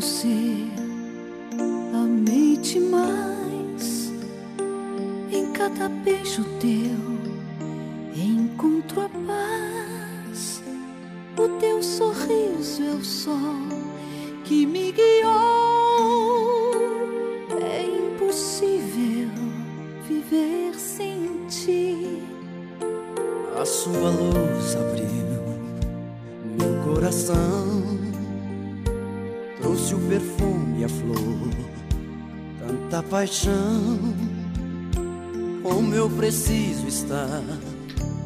você, amei-te mais. Em cada beijo teu, encontro a paz. O teu sorriso é o sol que me guiou. É impossível viver sem ti. A sua luz abriu meu coração, trouxe o perfume e a flor, tanta paixão. Como eu preciso estar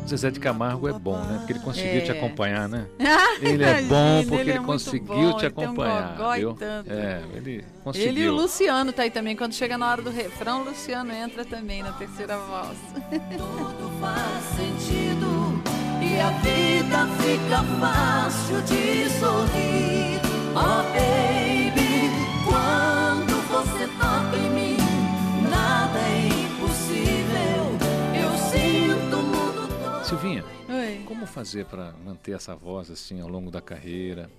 Zezé de Camargo é bom, né? Porque ele conseguiu É. te acompanhar, né? Ele é bom porque ele, é muito conseguiu bom, te ele tem um acompanhar, e viu? tanto. É, ele conseguiu. Ele e o Luciano tá aí também. Quando chega na hora do refrão, o Luciano entra também na terceira voz. Tudo faz sentido e a vida fica fácil de sorrir. Oh, baby, quando você toca em mim, nada é impossível. Eu sinto o mundo todo. Silvinha, Oi. como fazer para manter essa voz assim ao longo da carreira?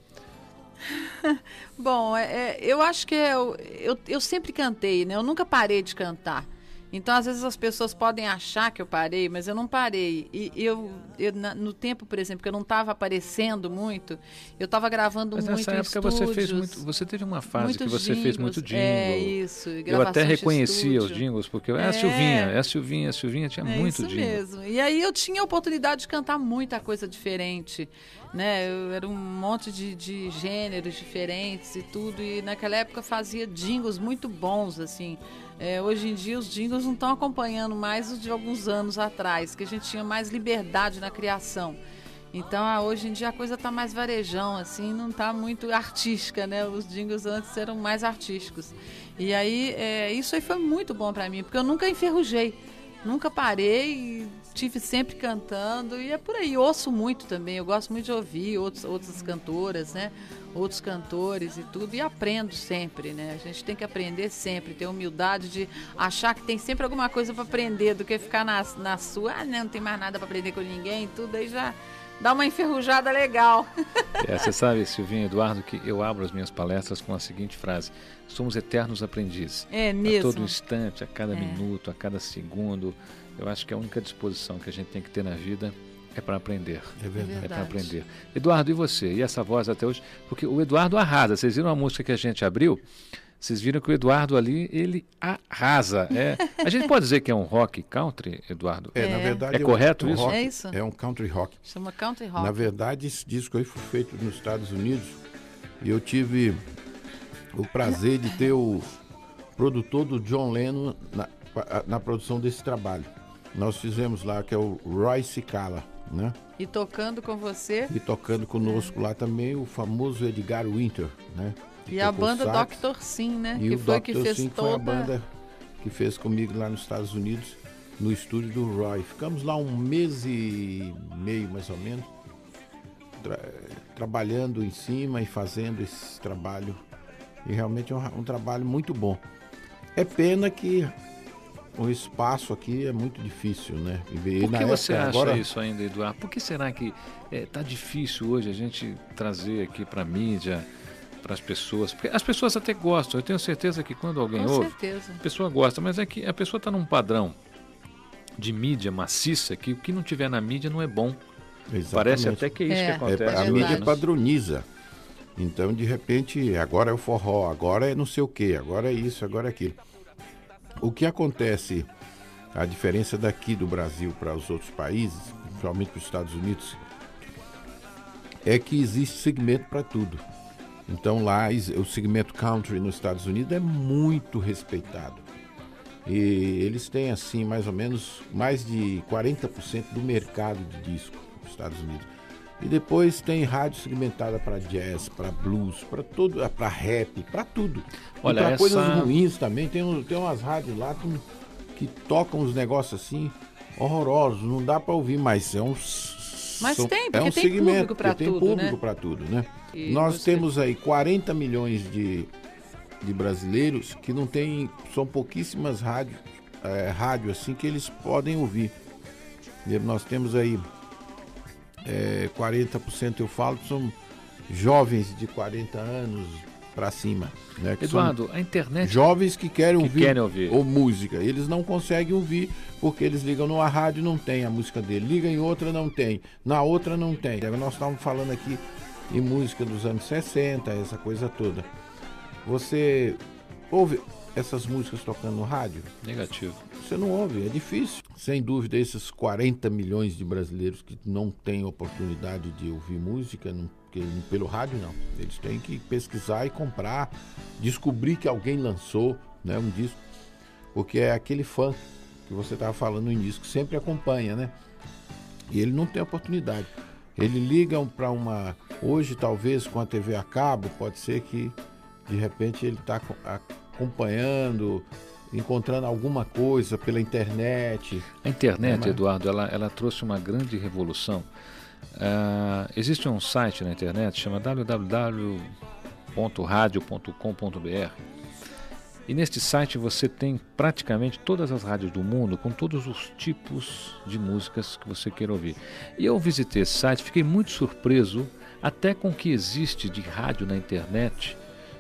Bom, é, é, eu acho que eu, eu, eu sempre cantei, né? Eu nunca parei de cantar. Então, às vezes as pessoas podem achar que eu parei, mas eu não parei. E eu, eu no tempo, por exemplo, que eu não estava aparecendo muito, eu estava gravando Mas muito nessa época você fez estúdios, muito, você teve uma fase que você fez muito jingles. jingle. É, isso. Eu até reconhecia os jingles, porque é a É. Silvinha, é a Silvinha, a Silvinha tinha É muito isso jingle. mesmo. E aí eu tinha a oportunidade de cantar muita coisa diferente, né? Eu, era um monte de, de gêneros diferentes e tudo. E naquela época fazia jingles muito bons, assim. É, hoje em dia os jingles não estão acompanhando mais os de alguns anos atrás, que a gente tinha mais liberdade na criação. Então, ah, hoje em dia a coisa tá mais varejão, assim, não tá muito artística, né? Os jingles antes eram mais artísticos. E aí, é, isso aí foi muito bom para mim, porque eu nunca enferrujei. Nunca parei, tive sempre cantando e é por aí. Ouço muito também, eu gosto muito de ouvir outros, outras cantoras, né? Outros cantores e tudo, e aprendo sempre, né? A gente tem que aprender sempre, ter humildade de achar que tem sempre alguma coisa para aprender do que ficar na, na sua, ah, não, não tem mais nada para aprender com ninguém, tudo aí já dá uma enferrujada legal. É, você sabe, Silvinha Eduardo, que eu abro as minhas palestras com a seguinte frase: somos eternos aprendizes. É A mesmo. todo instante, a cada É. minuto, a cada segundo. Eu acho que a única disposição que a gente tem que ter na vida é para aprender. É verdade. É para aprender. Eduardo, e você? E essa voz até hoje? Porque o Eduardo arrasa. Vocês viram a música que a gente abriu? Vocês viram que o Eduardo ali, ele arrasa. É, a gente pode dizer que é um rock country, Eduardo? É, na É. verdade. É correto um isso? rock, É isso. É um country rock. Chama country rock. Na verdade, esse disco aí foi feito nos Estados Unidos e eu tive o prazer de ter o produtor do John Lennon na, na produção desse trabalho. Nós fizemos lá, que é o Roy Cicala, né? E tocando com você. E tocando conosco lá também o famoso Edgar Winter, né? E a banda sax. Dr. Sim, né? E que o foi Dr. que fez Sim, que foi toda. a banda que fez comigo lá nos Estados Unidos, no estúdio do Roy. Ficamos lá um mês e meio, mais ou menos, tra- trabalhando em cima e fazendo esse trabalho. E realmente é um, um trabalho muito bom. É pena que o espaço aqui é muito difícil, né? E Por na que você época, acha agora, isso ainda, Eduardo? Por que será que está difícil hoje a gente trazer aqui para a mídia, para as pessoas? Porque as pessoas até gostam. Eu tenho certeza que quando alguém Com ouve, certeza. a pessoa gosta, mas é que a pessoa está num padrão de mídia maciça que o que não tiver na mídia não é bom. Parece Exatamente. até que é isso É. que É, acontece. a verdade. mídia padroniza. Então, de repente, agora é o forró, agora é não sei o que, agora é isso, agora é aquilo. O que acontece, a diferença daqui do Brasil para os outros países, principalmente para os Estados Unidos, é que existe segmento para tudo. Então lá o segmento country nos Estados Unidos é muito respeitado. E eles têm assim mais ou menos mais de 40% do mercado de disco nos Estados Unidos. E depois tem rádio segmentada para jazz, para blues, para todo, para rap, para tudo. Olha, e para essa- coisas ruins também. Tem, tem umas rádios lá que, que tocam uns negócios assim horrorosos, não dá para ouvir, mas é um Mas são- tem, é porque um tem segmento, público tem tudo, público né? para tudo, né? E Nós você- temos aí 40 milhões de, de brasileiros que não tem, são pouquíssimas rádios, é, rádio assim que eles podem ouvir. E nós temos aí é, 40% eu falo, são jovens de 40 anos, para cima. Né? Eduardo, a internet. Jovens que querem que ouvir, querem ouvir. ou música. Eles não conseguem ouvir porque eles ligam numa rádio não tem a música dele. Liga em outra não tem. Na outra não tem. Nós estávamos falando aqui em música dos anos 60, essa coisa toda. Você ouve essas músicas tocando no rádio? Negativo. Você não ouve, é difícil. Sem dúvida, esses 40 milhões de brasileiros que não têm oportunidade de ouvir música não, que, pelo rádio, não. Eles têm que pesquisar e comprar, descobrir que alguém lançou né, um disco, porque é aquele fã que você estava falando no início, que sempre acompanha, né? E ele não tem oportunidade. Ele liga para uma. Hoje, talvez, com a TV a cabo, pode ser que de repente ele está acompanhando, encontrando alguma coisa pela internet. A internet, é, Eduardo, ela, ela trouxe uma grande revolução. Uh, existe um site na internet chama www.radio.com.br e neste site você tem praticamente todas as rádios do mundo com todos os tipos de músicas que você queira ouvir. E eu visitei esse site, fiquei muito surpreso até com o que existe de rádio na internet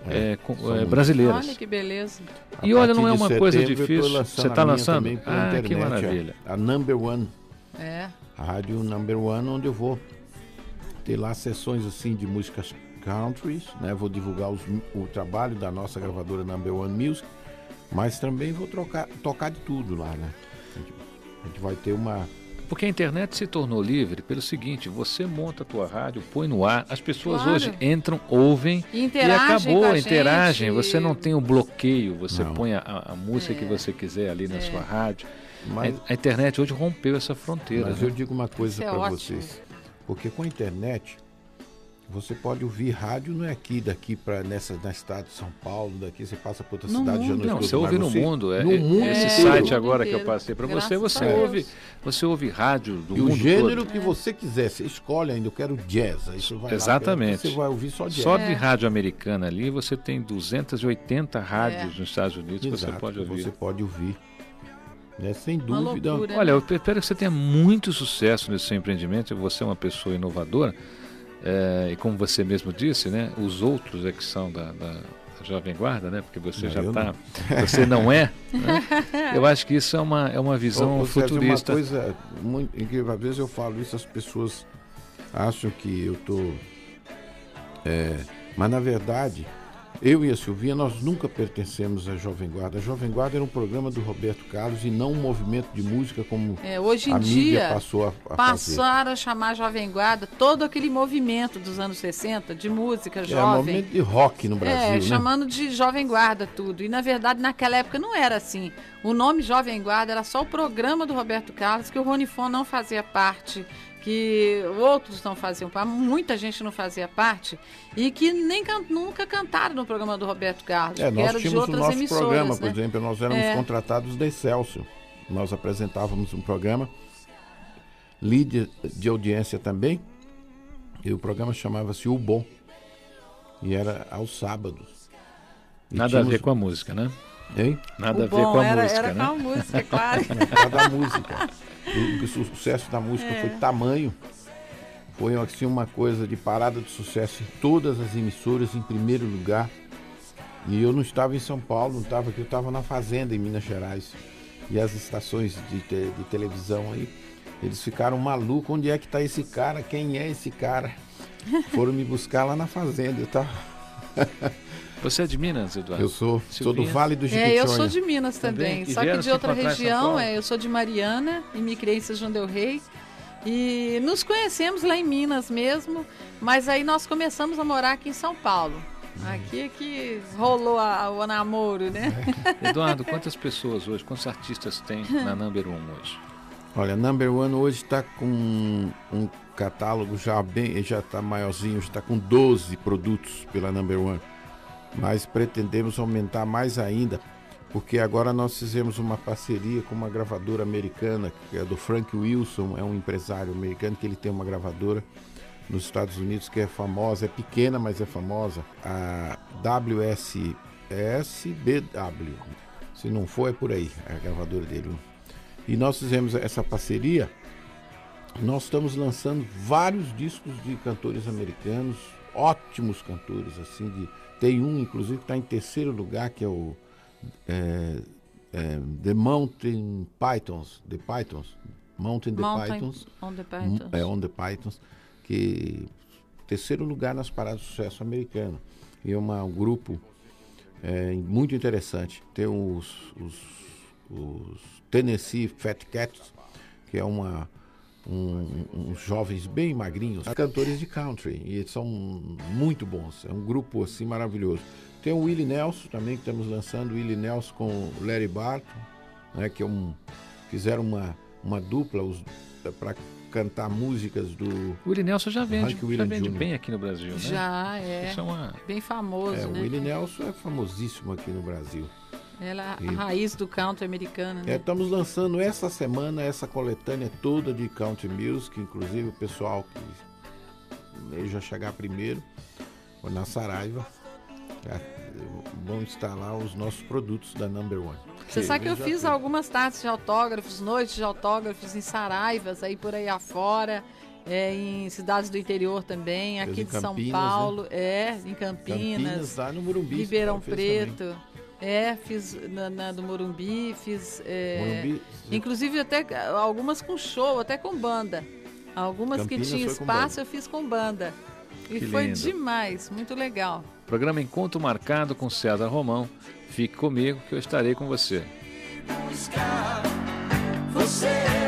é, é com, é, brasileiras. Olha que beleza. E olha, não é uma coisa difícil. Você está lançando? Ah, internet, que maravilha. A, a Number One. É. A rádio Number One, onde eu vou ter lá sessões assim de músicas countries, né? Vou divulgar os, o trabalho da nossa gravadora Number One Music, mas também vou trocar, tocar de tudo lá, né? A gente, a gente vai ter uma porque a internet se tornou livre pelo seguinte: você monta a tua rádio, põe no ar, as pessoas Claro. hoje entram, ouvem e, Interagem acabou, com a interagem. gente. Você não tem o bloqueio, você Não. põe a, a música que É. você quiser ali na sua rádio. Mas, A, internet hoje rompeu essa fronteira. mas né? eu digo uma coisa é para vocês. Porque com a internet, você pode ouvir rádio, não é aqui, daqui para nessa na estado de São Paulo, daqui você passa para outra No cidade, já mundo. não Não, escuta você ouve no você- mundo. É, no é- mundo esse inteiro. site agora que eu passei para você, você ouve, você ouve rádio do E o mundo gênero todo. que você quiser, você escolhe ainda, eu quero jazz. Aí você vai lá, Exatamente. você vai ouvir só jazz. Só É. de rádio americana ali, você tem 280 rádios nos Estados Unidos que você Exato, pode ouvir. Você pode ouvir. Né? Sem dúvida. loucura. Olha, eu espero que você tenha muito sucesso nesse seu empreendimento. Você é uma pessoa inovadora. é, e como você mesmo disse, né? Os outros é que são da, da- Jovem Guarda, né? Porque você Não, já está. Você não é. né? Eu acho que isso é uma, é uma visão Ô, futurista. Uma coisa muito incrível, às vezes eu falo isso, as pessoas acham que eu tô. é, mas na verdade, eu e a Silvinha, nós nunca pertencemos à Jovem Guarda. A Jovem Guarda era um programa do Roberto Carlos e não um movimento de música como É, hoje em a mídia dia, passou a, a fazer. passaram a chamar Jovem Guarda todo aquele movimento dos anos 60 de música É um jovem. movimento de rock no Brasil, é, né? chamando de Jovem Guarda tudo. E na verdade, naquela época não era assim. O nome Jovem Guarda era só o programa do Roberto Carlos, que o Ronifon não fazia parte, que outros não faziam parte, muita gente não fazia parte, e que nem can- nunca cantaram no programa do Roberto Carlos, É, que nós era de tínhamos o outras nosso emissoras. programa, né? por exemplo, nós éramos É. contratados da Excelsior. Nós apresentávamos um programa, líder de audiência também, e o programa chamava-se O Bom, e era aos sábados. E Nada a ver com a música, né? Hein? Nada O a ver com a era, música, era né? com a música, claro. Cada música. E o sucesso da música É. foi tamanho. Foi assim, uma coisa de parada de sucesso em todas as emissoras, em primeiro lugar. E eu não estava em São Paulo, não estava aqui, eu estava na fazenda em Minas Gerais. E as estações de, te- de televisão aí, eles ficaram malucos. Onde é que está esse cara? Quem é esse cara? Foram me buscar lá na fazenda. Eu, tava... Você é de Minas, Eduardo? eu sou, sou do? Vale do É, Jequitinhonha. eu sou de Minas Também? também, só que de outra região. É, eu sou de Mariana e me criei em São João del Rei. E nos conhecemos lá em Minas mesmo, mas aí nós começamos a morar aqui em São Paulo. Aqui é que rolou a- o namoro, né? Eduardo, quantas pessoas hoje, quantos artistas tem na Number One hoje? Olha, Number One hoje está com um catálogo já bem, já está maiorzinho, está com 12 produtos pela Number One. Mas pretendemos aumentar mais ainda, porque agora nós fizemos uma parceria com uma gravadora americana, que é do Frank Wilson, é um empresário americano que ele tem uma gravadora nos Estados Unidos que é famosa, é pequena, mas é famosa, a WSSBW. Se não for, é por aí, a gravadora dele. E nós fizemos essa parceria. Nós estamos lançando vários discos de cantores americanos, ótimos cantores, assim, de Tem um, inclusive, que está em terceiro lugar, que é o é, é, The Mountain Pythons, The Pythons, Mountain, Mountain the Pythons, on the Pythons. é On the Pythons, que terceiro lugar nas paradas de sucesso americano. E é uma, um grupo é, muito interessante. Tem os, os, os Tennessee Fat Cats, que é uma um, uns jovens bem magrinhos, cantores de country, e são muito bons. É um grupo assim maravilhoso. Tem o Willie Nelson também, que estamos lançando, o Willie Nelson com o Larry Barton, né, que é um, fizeram uma, uma dupla para cantar músicas do. O Willie Nelson já vende, já vende Jr.. bem aqui no Brasil, né? Já é. Isso é uma... Bem famoso, É, o né? Willie Nelson é famosíssimo aqui no Brasil. Ela é a raiz do country americano, né? É, estamos lançando essa semana essa coletânea toda de country music, inclusive o pessoal que veio já chegar primeiro, ou na Saraiva, já vão instalar os nossos produtos da Number One. Você sabe que eu fiz tem. algumas tardes de autógrafos, noites de autógrafos em Saraivas, aí por aí afora, é, em cidades do interior também, aqui em de São Campinas, Paulo, é, em Campinas, Campinas, lá no Morumbi. Ribeirão fez também. É, fiz na, na do Morumbi, fiz. é, Morumbi, Inclusive até algumas com show, até com banda. Algumas Campinas que tinham espaço eu fiz com banda. E Que foi lindo. demais, muito legal. Programa Encontro Marcado com César Romão. Fique comigo que eu estarei com você. buscar você.